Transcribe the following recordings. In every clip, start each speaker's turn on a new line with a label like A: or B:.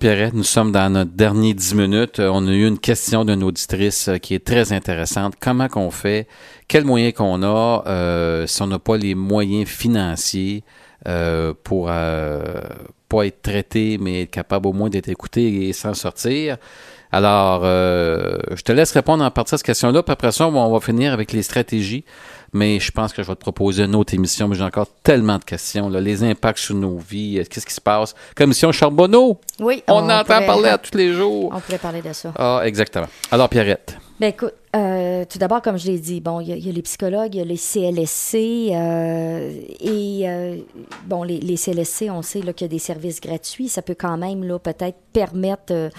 A: Pierrette, nous sommes dans notre dernier 10 minutes. Euh, On a eu une question d'une auditrice euh, qui est très intéressante. Comment qu'on fait? Quels moyens qu'on a euh, si on n'a pas les moyens financiers pour pas être traité, mais être capable au moins d'être écouté et s'en sortir? Alors, euh, je te laisse répondre en partie à cette question-là, puis après ça, on va finir avec les stratégies. Mais je pense que je vais te proposer une autre émission, mais j'ai encore tellement de questions. Là. Les impacts sur nos vies, euh, qu'est-ce qui se passe? Commission Charbonneau,
B: Oui,
A: on, entend
B: pourrait-
A: parler à tous les jours.
B: On pourrait parler de ça.
A: Ah, exactement. Alors, Pierrette.
B: Ben écoute, euh, tout d'abord, comme je l'ai dit, bon, il y, a- il y a les psychologues, il y a les CLSC, euh, et euh, bon, les, les CLSC, on sait qu'il y a des services gratuits. Ça peut quand même là, peut-être permettre euh,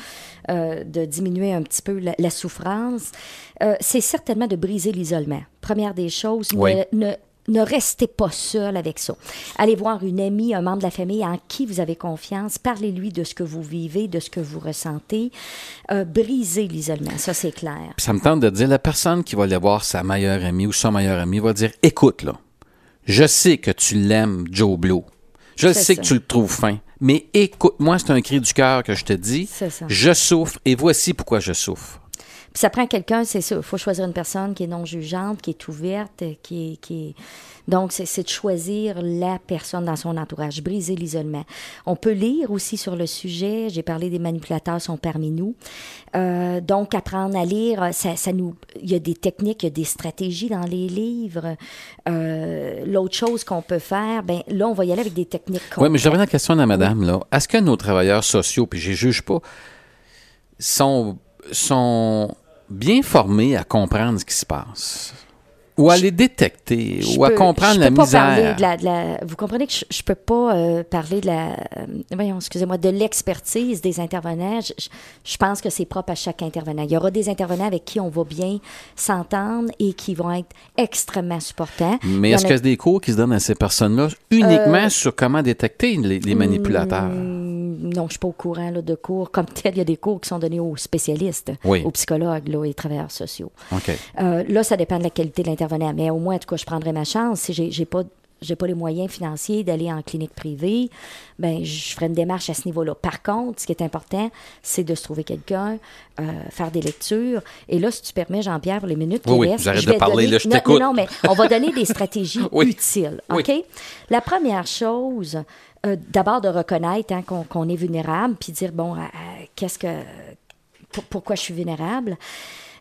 B: euh, de diminuer un petit peu la, la souffrance. C'est certainement de briser l'isolement. Première des choses, ne-
A: Oui.
B: ne, ne restez pas seul avec ça. Allez voir une amie, un membre de la famille en qui vous avez confiance. Parlez-lui de ce que vous vivez, de ce que vous ressentez. Euh, brisez l'isolement, ça c'est clair.
A: Puis ça me tente de dire, la personne qui va aller voir sa meilleure amie ou son meilleur ami va dire, écoute, là, je sais que tu l'aimes, Joe Blow. Je sais
B: ça.
A: que tu le trouves fin. Mais écoute, moi, c'est un cri du cœur que je te dis. Je souffre et voici pourquoi je souffre.
B: Puis ça prend quelqu'un, c'est ça. Il faut choisir une personne qui est non jugeante, qui est ouverte, qui est. Qui est... Donc, c'est de choisir la personne dans son entourage, briser l'isolement. On peut lire aussi sur le sujet. J'ai parlé des manipulateurs sont parmi nous. Euh, donc, apprendre à lire, ça, ça nous. Il y a des techniques, il y a des stratégies dans les livres. Euh, L'autre chose qu'on peut faire, ben là, on va y aller avec des techniques.
A: Oui, mais je reviens à la question de la madame, là. Est-ce que nos travailleurs sociaux, puis je juge pas, sont, sont bien formés à comprendre ce qui se passe? Ou à les détecter, ou à
B: peux-
A: comprendre la misère?
B: de la, de la- vous comprenez que je, je peux pas euh, parler de la, euh, voyons, excusez-moi, de l'expertise des intervenants. Je, je- pense que c'est propre à chaque intervenant. Il y aura des intervenants avec qui on va bien s'entendre et qui vont être extrêmement supportants.
A: Mais est-ce
B: en
A: qu'il
B: a-
A: y a des cours qui se donnent à ces personnes-là uniquement sur comment détecter les, les manipulateurs?
B: Non, je suis pas au courant là, de cours comme tel. Il y a des cours qui sont donnés aux spécialistes,
A: Oui.
B: aux psychologues là, et travailleurs sociaux.
A: OK.
B: Euh, là, ça dépend de la qualité de l'intervenant. Mais au moins, en tout cas, je prendrai ma chance. Si j'ai j'ai pas j'ai pas les moyens financiers d'aller en clinique privée, ben je ferai une démarche à ce niveau-là. Par contre, ce qui est important, c'est de se trouver quelqu'un, euh, faire des lectures. Et là, si tu permets, Jean-Pierre, pour les minutes qui
A: Oui, oui,
B: restent,
A: j'arrête
B: je
A: de
B: vais
A: parler,
B: donner-
A: là, je
B: Non. Non, mais on va donner des stratégies
A: Oui.
B: utiles.
A: Oui.
B: OK? La première chose, euh, d'abord de reconnaître hein, qu'on qu'on est vulnérable, puis dire, bon, euh, qu'est-ce que pour- pourquoi je suis vulnérable?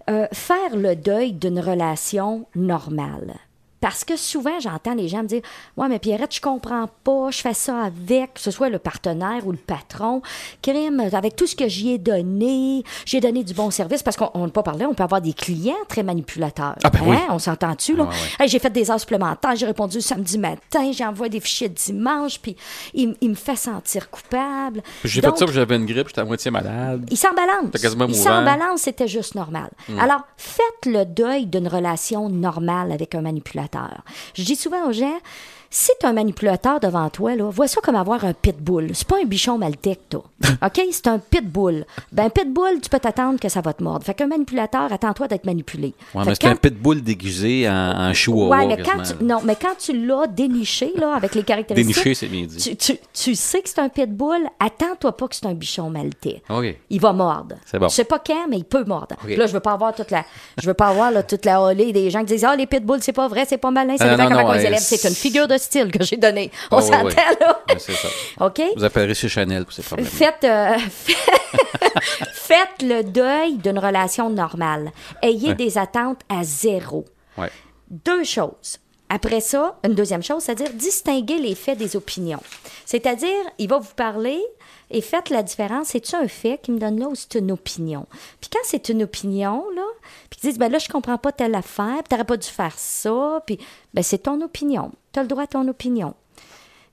B: Euh, faire le deuil d'une relation normale. Parce que souvent, j'entends les gens me dire Ouais, mais Pierrette, je comprends pas, je fais ça avec, que ce soit le partenaire ou le patron. Crime, avec tout ce que j'y ai donné, j'ai donné du bon service. Parce qu'on n'a pas parlé, on peut avoir des clients très manipulateurs.
A: Ah, ben oui.
B: On s'entend-tu, là?
A: Ah, ouais.
B: Hey, j'ai fait des heures supplémentaires, j'ai répondu le samedi matin, j'envoie des fichiers dimanche, puis il, il me fait sentir coupable.
A: J'ai fait ça, puis j'avais une grippe, j'étais à moitié malade.
B: il s'en balance. Il s'en balance, c'était juste normal. Alors, faites le deuil d'une relation normale avec un manipulateur. Je dis souvent aux gens, si tu un manipulateur devant toi, là, vois ça comme avoir un pitbull. C'est pas un bichon maltais que t'as. OK? C'est un pitbull. Ben, un pitbull, tu peux t'attendre que ça va te mordre. Fait qu'un manipulateur, attends-toi d'être manipulé.
A: Ouais,
B: Fait
A: mais c'est un pitbull déguisé en, en chihuahua.
B: Ouais, mais quand tu, non, mais quand tu l'as déniché, là, avec les caractéristiques.
A: Déniché, c'est bien dit.
B: Tu, tu- tu sais que c'est un pitbull, attends-toi pas que c'est un bichon maltais.
A: OK.
B: Il va mordre.
A: C'est bon.
B: Je sais pas quand, mais il peut mordre. Là, je veux pas avoir toute la, je veux pas avoir là, toute la holée des gens qui disent ah les pitbulls c'est pas vrai, c'est pas malin, ça dépend comment
A: non,
B: on les
A: ouais,
B: élève.
A: c'est-
B: C'est une figure de style que j'ai donnée. On
A: oui,
B: s'entend
A: oui.
B: là.
A: C'est ça.
B: OK?
A: Vous appellerez chez Chanel pour ces problèmes.
B: Faites, euh, faites le deuil d'une relation normale. Ayez des attentes à zéro. Deux choses. Après ça, une deuxième chose, c'est-à-dire distinguer les faits des opinions. C'est-à-dire, il va vous parler et faites la différence. C'est-tu un fait qui me donne là ou c'est une opinion? Puis quand c'est une opinion, là, puis qu'ils disent, ben là, je comprends pas telle affaire, puis t'aurais pas dû faire ça, puis ben c'est ton opinion. Tu as le droit à ton opinion.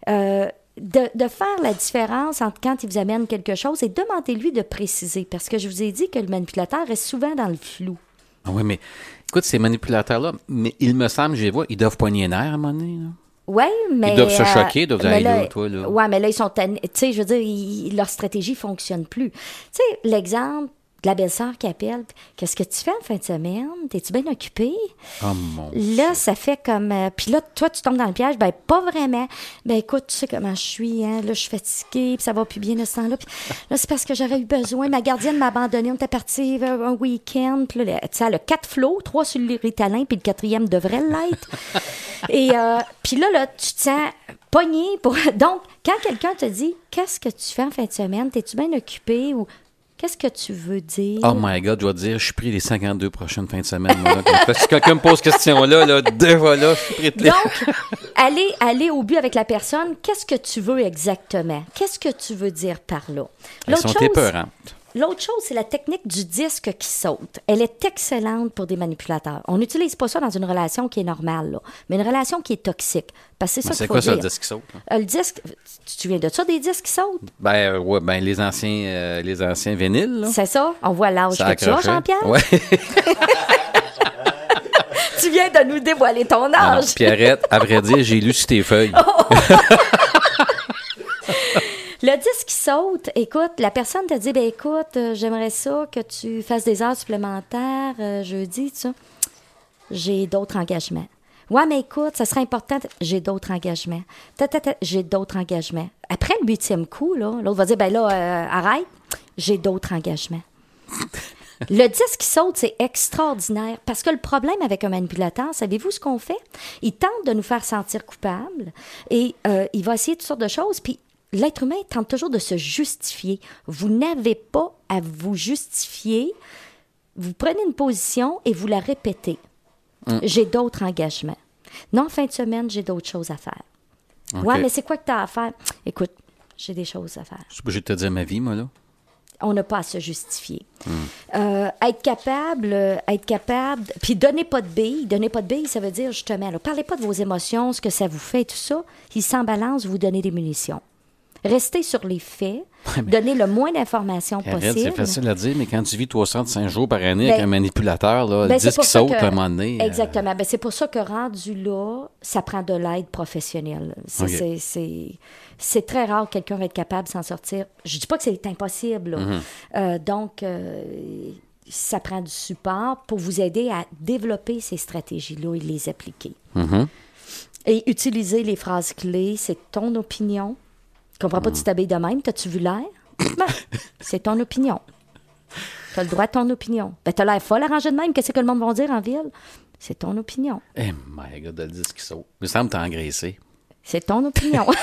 B: Euh, de, de faire la différence entre quand il vous amène quelque chose et demandez-lui de préciser. Parce que je vous ai dit que le manipulateur reste souvent dans le flou.
A: Ah oui, mais écoute, ces manipulateurs-là, mais il me semble, je les vois, ils doivent poigner les nerfs à un moment donné. là.
B: Oui, mais.
A: doivent se
B: euh,
A: choquer, ils doivent dire,
B: là,
A: là, toi, là.
B: Ouais, mais là, ils sont. Tu sais, je veux dire, ils- leur stratégie fonctionne plus. Tu sais, l'exemple la belle-sœur qui appelle. Qu'est-ce que tu fais en fin de semaine? T'es-tu bien occupé?
A: Oh mon
B: Là, ça fait comme. euh, puis là, toi, tu tombes dans le piège. Ben, pas vraiment. Ben, écoute, tu sais comment je suis. Hein? Là, je suis fatiguée, puis ça va plus bien de ce temps-là. Puis là, c'est parce que j'aurais eu besoin. Ma gardienne m'a abandonné. On était parti un week-end. Puis là, tu sais, elle a quatre flots, trois sur le ritalin, puis le quatrième devrait l'être. Et euh, puis là, là, tu te sens pogné. Pour... Donc, quand quelqu'un te dit Qu'est-ce que tu fais en fin de semaine? T'es-tu bien occupé? Ou qu'est-ce que tu veux dire?
A: Oh my God, je dois te dire, je suis pris les 52 prochaines fins de semaine. moi, là. Que quelqu'un me pose cette question-là, là, deux voilà, je suis prêt de les-
B: Donc, aller, aller au but avec la personne, qu'est-ce que tu veux exactement? Qu'est-ce que tu veux dire par là?
A: Elles sont épeurantes.
B: L'autre chose, c'est la technique du disque qui saute. Elle est excellente pour des manipulateurs. On n'utilise pas ça dans une relation qui est normale, là, mais une relation qui est toxique. Parce que c'est ça
A: C'est quoi ça, le
B: dire.
A: disque qui saute?
B: Euh, le disque, tu souviens de ça, des disques qui sautent?
A: Ben, euh, ouais, ben, les anciens, euh, les anciens vinyles.
B: C'est ça? On voit l'âge que tu as,
A: accrochait.
B: Jean-Pierre?
A: Ouais.
B: Tu viens de nous dévoiler ton
A: Non, non,
B: âge.
A: Pierrette, à vrai dire, j'ai lu sur tes feuilles.
B: Le disque qui saute, écoute, la personne te dit, ben écoute, euh, j'aimerais ça que tu fasses des heures supplémentaires euh, jeudi, tu. J'ai d'autres engagements. Ouais, mais écoute, ça serait important. J'ai d'autres engagements. J'ai d'autres engagements. Après le huitième coup, l'autre va dire, ben là, euh, arrête. J'ai d'autres engagements. Le disque qui saute, c'est extraordinaire parce que le problème avec un manipulateur, savez-vous ce qu'on fait? Il tente de nous faire sentir coupables et il va essayer toutes sortes de choses. Puis l'être humain tente toujours de se justifier. Vous n'avez pas à vous justifier. Vous prenez une position et vous la répétez. J'ai d'autres engagements. Non, fin de semaine, j'ai d'autres choses à faire. Ouais,
A: OK.
B: mais c'est quoi que tu as à faire? Écoute, j'ai des choses à faire
A: Je suis obligé de te dire ma vie, moi, là.
B: on n'a pas à se justifier. Euh, être capable, euh, être capable, puis donnez pas de billes. Donnez pas de billes, ça veut dire justement, là, parlez pas de vos émotions, ce que ça vous fait, tout ça. Il s'en balance, vous donnez des munitions. Restez sur les faits, donnez le moins d'informations possible.
A: c'est facile à dire, mais quand tu vis 305 jours par année avec
B: Ben,
A: un manipulateur, là,
B: Ben,
A: qui
B: ça
A: saute
B: que-
A: à un moment donné. euh,
B: Exactement. Ben, c'est pour ça que rendu là, ça prend de l'aide professionnelle. C'est, très rare que quelqu'un va être capable de s'en sortir. Je dis pas que c'est impossible. là.
A: Mm-hmm.
B: Euh, donc, euh, ça prend du support pour vous aider à développer ces stratégies-là et les appliquer.
A: Mhm.
B: Et utiliser les phrases clés, c'est ton opinion. Comprends pas que tu t'habilles de même. T'as-tu vu l'air? Ben, c'est ton opinion. Tu as le droit à ton opinion. Ben, tu as l'air folle arrangée de même. Qu'est-ce que le monde va dire en ville? C'est ton opinion.
A: Eh, my God, le disque qui saute. Il me semble que t'as engraissé.
B: C'est ton opinion.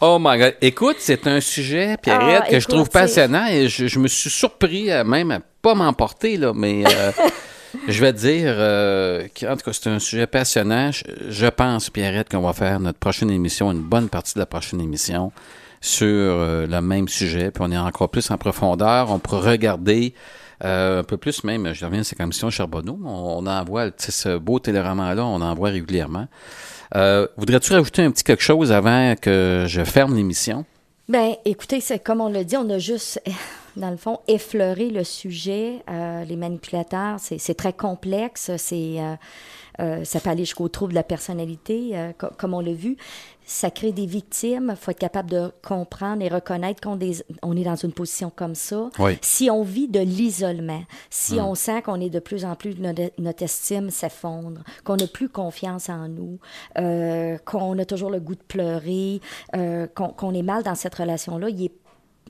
A: Oh my God. Écoute, c'est un sujet, Pierrette,
B: Ah,
A: que je trouve passionnant et je, je me suis surpris à même à pas m'emporter, là, mais euh, je vais te dire euh, qu'en tout cas, c'est un sujet passionnant. Je, pense, Pierrette, qu'on va faire notre prochaine émission, une bonne partie de la prochaine émission sur euh, le même sujet, puis on est encore plus en profondeur. On pourra regarder euh, un peu plus même, je reviens à cette commission Charbonneau, on, on envoie, tu sais, ce beau téléroman-là, on envoie régulièrement. Euh, Voudrais-tu rajouter un petit quelque chose avant que je ferme l'émission?
B: Ben, écoutez, c'est comme on l'a dit, on a juste, dans le fond, effleuré le sujet. Euh, les manipulateurs, c'est très complexe. C'est, euh, euh, ça peut aller jusqu'au trouble de la personnalité, co- comme on l'a vu. Ça crée des victimes. Il faut être capable de comprendre et reconnaître qu'on on est dans une position comme ça.
A: Oui.
B: Si on vit de l'isolement, si
A: Hmm.
B: on sent qu'on est de plus en plus, notre, notre estime s'effondre, qu'on n'a plus confiance en nous, qu'on a toujours le goût de pleurer, qu'on qu'on est mal dans cette relation-là, il est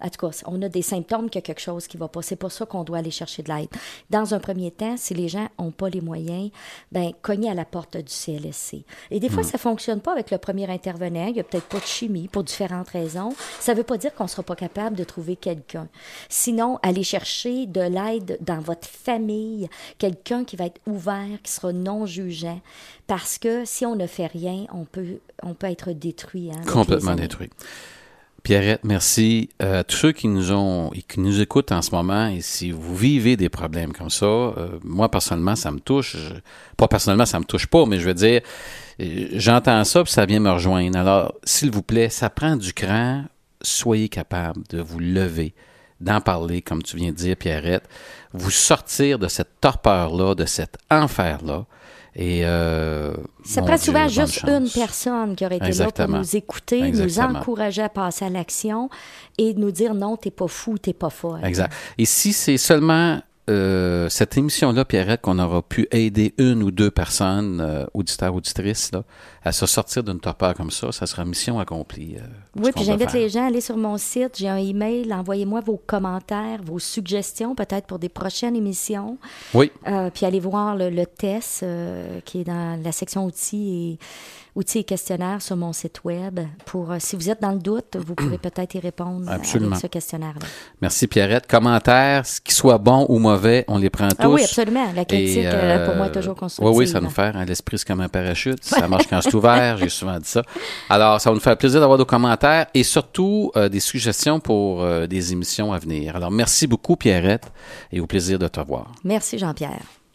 B: en tout cas, on a des symptômes qu'il y a quelque chose qui va pas. C'est pour ça qu'on doit aller chercher de l'aide. Dans un premier temps, si les gens n'ont pas les moyens, ben cogner à la porte du CLSC. Et des fois, ça fonctionne pas avec le premier intervenant. Il y a peut-être pas de chimie pour différentes raisons. Ça veut pas dire qu'on sera pas capable de trouver quelqu'un. Sinon, aller chercher de l'aide dans votre famille, quelqu'un qui va être ouvert, qui sera non jugeant, parce que si on ne fait rien, on peut, on peut être détruit. hein,
A: Complètement détruit. Pierrette, merci. Euh, tous ceux qui nous ont et qui nous écoutent en ce moment, et si vous vivez des problèmes comme ça, euh, moi personnellement, ça me touche. Pas personnellement, ça me touche pas, mais je veux dire, euh, j'entends ça puis ça vient me rejoindre. Alors, s'il vous plaît, ça prend du cran. Soyez capable de vous lever, d'en parler, comme tu viens de dire, Pierrette, vous sortir de cette torpeur-là, de cet enfer-là. Et euh,
B: ça prend
A: Dieu,
B: souvent juste
A: chance.
B: une personne qui aurait été là pour nous écouter, nous encourager à passer à l'action et nous dire non, t'es pas fou, t'es pas folle.
A: Exact. Et si c'est seulement euh, cette émission-là, Pierrette, qu'on aura pu aider une ou deux personnes, euh, auditeurs, auditrices, là, à se sortir d'une torpeur comme ça, ça sera mission accomplie. euh,
B: Oui, puis j'invite les gens à aller sur mon site. J'ai un email. Envoyez-moi vos commentaires, vos suggestions, peut-être pour des prochaines émissions.
A: Oui,
B: puis allez voir le, le test qui est dans la section outils et outils et questionnaires sur mon site web. Pour si vous êtes dans le doute, vous pourrez peut-être y répondre
A: Absolument.
B: avec ce questionnaire-là.
A: merci Pierrette. Commentaires, qu'il soit bon ou mauvais, on les prend tous.
B: Ah oui, absolument. La critique,
A: Et,
B: euh, pour moi, est
A: euh,
B: toujours constructive.
A: Oui, oui, ça nous fait hein, l'esprit c'est comme un parachute. Ça marche quand c'est ouvert, j'ai souvent dit ça. Alors, ça va nous faire plaisir d'avoir des commentaires et surtout euh, des suggestions pour euh, des émissions à venir. Alors, merci beaucoup, Pierrette, et au plaisir de te voir.
B: Merci, Jean-Pierre.